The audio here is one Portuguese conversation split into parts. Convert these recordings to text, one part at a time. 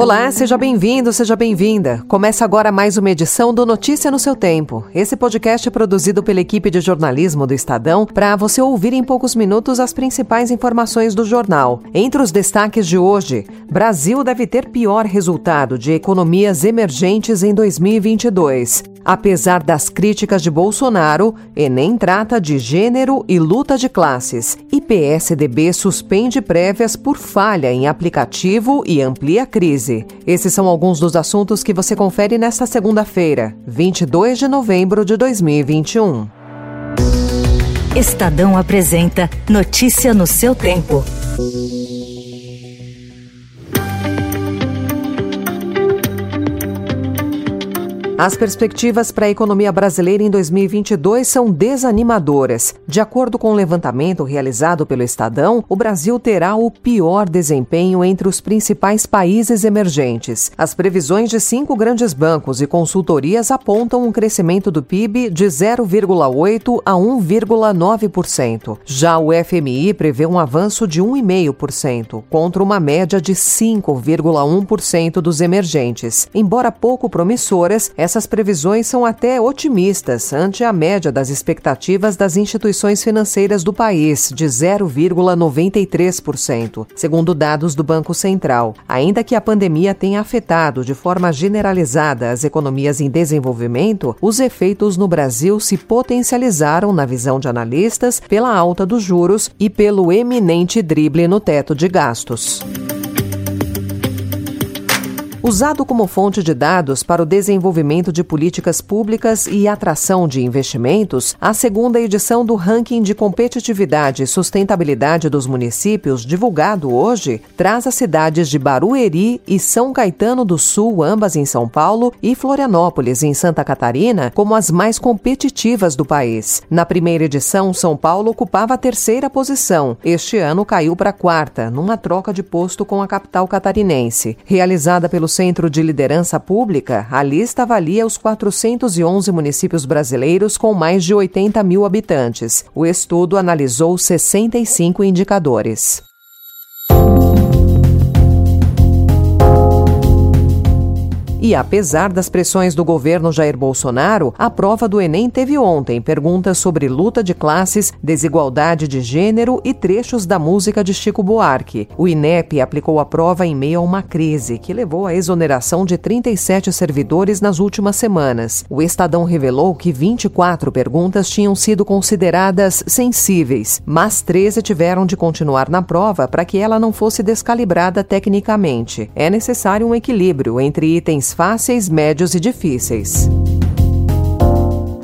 Olá, seja bem-vindo, seja bem-vinda. Começa agora mais uma edição do Notícia no seu Tempo. Esse podcast é produzido pela equipe de jornalismo do Estadão para você ouvir em poucos minutos as principais informações do jornal. Entre os destaques de hoje, Brasil deve ter pior resultado de economias emergentes em 2022. Apesar das críticas de Bolsonaro, Enem trata de gênero e luta de classes. E PSDB suspende prévias por falha em aplicativo e amplia crise. Esses são alguns dos assuntos que você confere nesta segunda-feira, 22 de novembro de 2021. Estadão apresenta Notícia no seu tempo. As perspectivas para a economia brasileira em 2022 são desanimadoras. De acordo com o um levantamento realizado pelo Estadão, o Brasil terá o pior desempenho entre os principais países emergentes. As previsões de cinco grandes bancos e consultorias apontam um crescimento do PIB de 0,8% a 1,9%. Já o FMI prevê um avanço de 1,5%, contra uma média de 5,1% dos emergentes. Embora pouco promissoras, essas previsões são até otimistas ante a média das expectativas das instituições financeiras do país, de 0,93%, segundo dados do Banco Central. Ainda que a pandemia tenha afetado de forma generalizada as economias em desenvolvimento, os efeitos no Brasil se potencializaram, na visão de analistas, pela alta dos juros e pelo eminente drible no teto de gastos. Usado como fonte de dados para o desenvolvimento de políticas públicas e atração de investimentos, a segunda edição do Ranking de Competitividade e Sustentabilidade dos Municípios, divulgado hoje, traz as cidades de Barueri e São Caetano do Sul, ambas em São Paulo, e Florianópolis, em Santa Catarina, como as mais competitivas do país. Na primeira edição, São Paulo ocupava a terceira posição. Este ano caiu para a quarta, numa troca de posto com a capital catarinense. Realizada pelo Centro de Liderança Pública, a lista avalia os 411 municípios brasileiros com mais de 80 mil habitantes. O estudo analisou 65 indicadores. E apesar das pressões do governo Jair Bolsonaro, a prova do Enem teve ontem perguntas sobre luta de classes, desigualdade de gênero e trechos da música de Chico Buarque. O INEP aplicou a prova em meio a uma crise que levou à exoneração de 37 servidores nas últimas semanas. O Estadão revelou que 24 perguntas tinham sido consideradas sensíveis, mas 13 tiveram de continuar na prova para que ela não fosse descalibrada tecnicamente. É necessário um equilíbrio entre itens fáceis, médios e difíceis.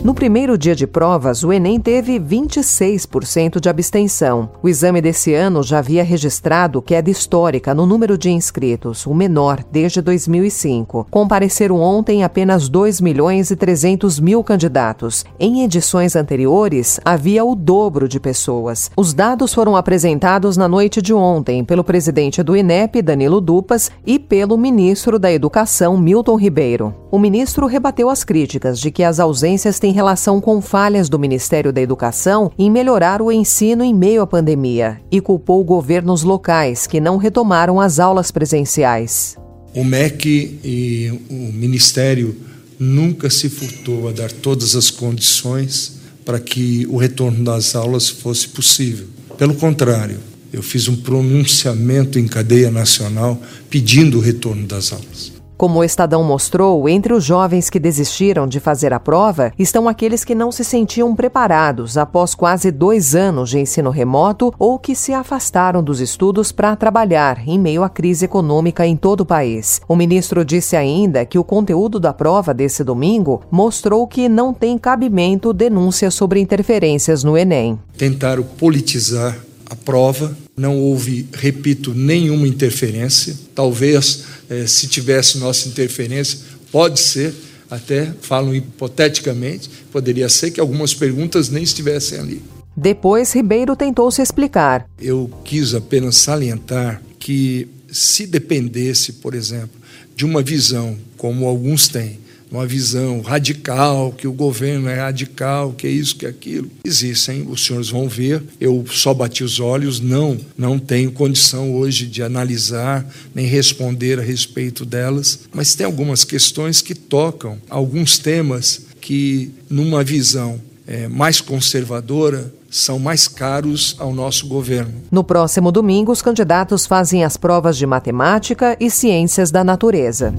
No primeiro dia de provas, o Enem teve 26% de abstenção. O exame desse ano já havia registrado queda histórica no número de inscritos, o menor desde 2005. Compareceram ontem apenas 2 milhões e 300 mil candidatos. Em edições anteriores, havia o dobro de pessoas. Os dados foram apresentados na noite de ontem pelo presidente do INEP, Danilo Dupas, e pelo ministro da Educação, Milton Ribeiro. O ministro rebateu as críticas de que as ausências têm relação com falhas do Ministério da Educação em melhorar o ensino em meio à pandemia e culpou governos locais que não retomaram as aulas presenciais. O MEC e o Ministério nunca se furtou a dar todas as condições para que o retorno das aulas fosse possível. Pelo contrário, eu fiz um pronunciamento em cadeia nacional pedindo o retorno das aulas. Como o Estadão mostrou, entre os jovens que desistiram de fazer a prova estão aqueles que não se sentiam preparados após quase dois anos de ensino remoto ou que se afastaram dos estudos para trabalhar em meio à crise econômica em todo o país. O ministro disse ainda que o conteúdo da prova desse domingo mostrou que não tem cabimento denúncias sobre interferências no Enem. Tentaram politizar a prova, não houve, repito, nenhuma interferência. Talvez, eh, se tivesse nossa interferência, pode ser, até falam hipoteticamente, poderia ser que algumas perguntas nem estivessem ali. Depois, Ribeiro tentou se explicar. Eu quis apenas salientar que, se dependesse, por exemplo, de uma visão como alguns têm, uma visão radical, que o governo é radical, que é isso, que é aquilo. Existem, os senhores vão ver. Eu só bati os olhos, não, não tenho condição hoje de analisar nem responder a respeito delas, mas tem algumas questões que tocam alguns temas que, numa visão é, mais conservadora, são mais caros ao nosso governo. No próximo domingo, os candidatos fazem as provas de matemática e ciências da natureza.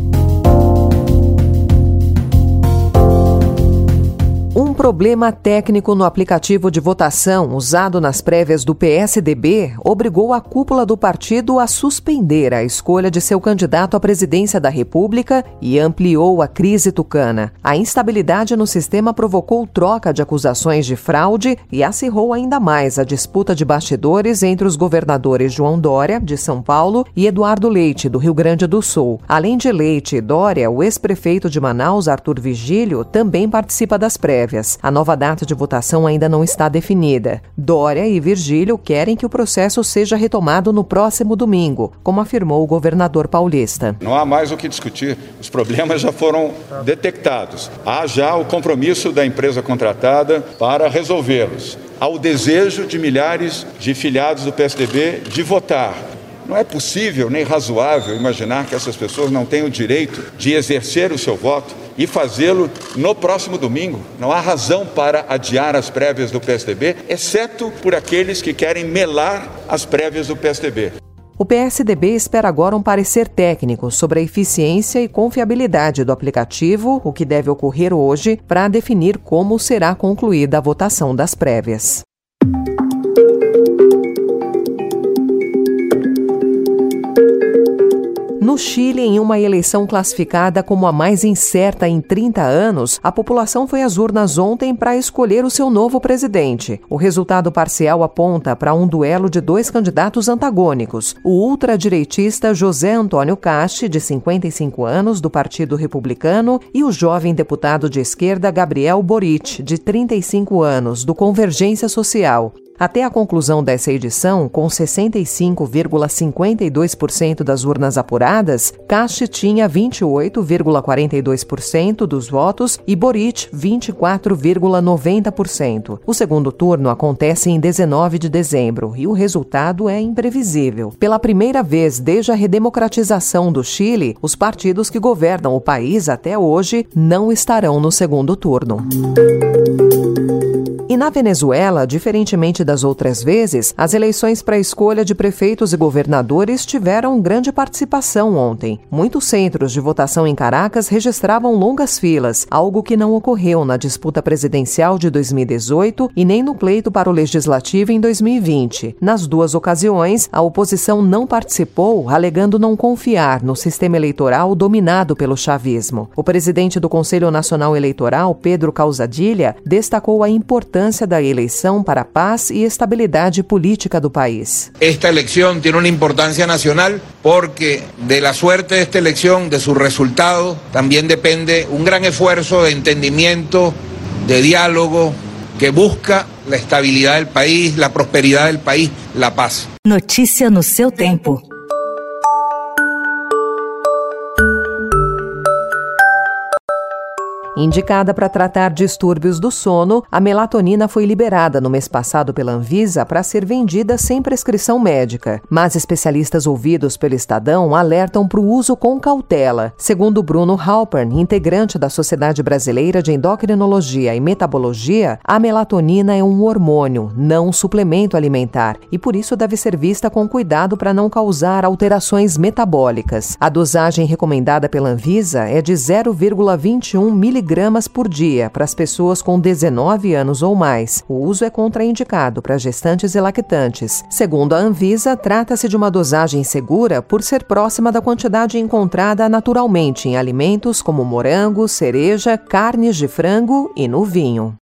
Problema técnico no aplicativo de votação usado nas prévias do PSDB obrigou a cúpula do partido a suspender a escolha de seu candidato à presidência da República e ampliou a crise tucana. A instabilidade no sistema provocou troca de acusações de fraude e acirrou ainda mais a disputa de bastidores entre os governadores João Dória, de São Paulo, e Eduardo Leite, do Rio Grande do Sul. Além de Leite e Dória, o ex-prefeito de Manaus, Arthur Vigílio, também participa das prévias A nova data de votação ainda não está definida. Dória e Virgílio querem que o processo seja retomado no próximo domingo, como afirmou o governador paulista. Não há mais o que discutir. Os problemas já foram detectados. Há já o compromisso da empresa contratada para resolvê-los. Há o desejo de milhares de filiados do PSDB de votar. Não é possível nem razoável imaginar que essas pessoas não tenham o direito de exercer o seu voto e fazê-lo no próximo domingo. Não há razão para adiar as prévias do PSDB, exceto por aqueles que querem melar as prévias do PSDB. O PSDB espera agora um parecer técnico sobre a eficiência e confiabilidade do aplicativo, o que deve ocorrer hoje, para definir como será concluída a votação das prévias. No Chile, em uma eleição classificada como a mais incerta em 30 anos, a população foi às urnas ontem para escolher o seu novo presidente. O resultado parcial aponta para um duelo de dois candidatos antagônicos: o ultradireitista José Antônio Casti, de 55 anos, do Partido Republicano, e o jovem deputado de esquerda Gabriel Boric, de 35 anos, do Convergência Social. Até a conclusão dessa edição, com 65,52% das urnas apuradas, Cast tinha 28,42% dos votos e Boric 24,90%. O segundo turno acontece em 19 de dezembro e o resultado é imprevisível. Pela primeira vez desde a redemocratização do Chile, os partidos que governam o país até hoje não estarão no segundo turno. Na Venezuela, diferentemente das outras vezes, as eleições para a escolha de prefeitos e governadores tiveram grande participação ontem. Muitos centros de votação em Caracas registravam longas filas, algo que não ocorreu na disputa presidencial de 2018 e nem no pleito para o legislativo em 2020. Nas duas ocasiões, a oposição não participou, alegando não confiar no sistema eleitoral dominado pelo chavismo. O presidente do Conselho Nacional Eleitoral, Pedro Causadilha, destacou a importância importância da eleição para a paz e estabilidade política do país. Esta eleição tem uma importância nacional porque de la suerte de esta eleição, de su resultado, também depende um gran esfuerzo de entendimiento, de diálogo, que busca la estabilidad del país, la prosperidad del país, la paz. Notícia no seu tempo. Indicada para tratar distúrbios do sono, a melatonina foi liberada no mês passado pela Anvisa para ser vendida sem prescrição médica. Mas especialistas ouvidos pelo Estadão alertam para o uso com cautela. Segundo Bruno Halpern, integrante da Sociedade Brasileira de Endocrinologia e Metabologia, a melatonina é um hormônio, não um suplemento alimentar, e por isso deve ser vista com cuidado para não causar alterações metabólicas. A dosagem recomendada pela Anvisa é de 0,21 mg miligramas por dia para as pessoas com 19 anos ou mais. O uso é contraindicado para gestantes e lactantes. Segundo a Anvisa, trata-se de uma dosagem segura por ser próxima da quantidade encontrada naturalmente em alimentos como morango, cereja, carnes de frango e no vinho.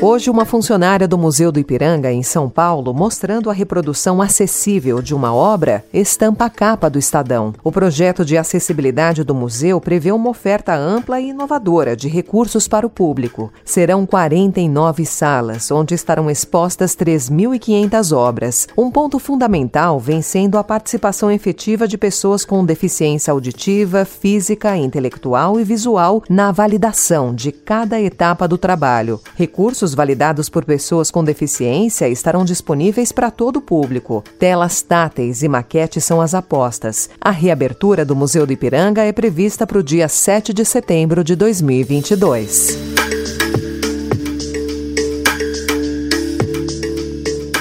Hoje, uma funcionária do Museu do Ipiranga, em São Paulo, mostrando a reprodução acessível de uma obra, estampa a capa do Estadão. O projeto de acessibilidade do museu prevê uma oferta ampla e inovadora de recursos para o público. Serão 49 salas, onde estarão expostas 3.500 obras. Um ponto fundamental vem sendo a participação efetiva de pessoas com deficiência auditiva, física, intelectual e visual na validação de cada etapa do trabalho. Recursos Recursos validados por pessoas com deficiência estarão disponíveis para todo o público. Telas táteis e maquetes são as apostas. A reabertura do Museu do Ipiranga é prevista para o dia 7 de setembro de 2022.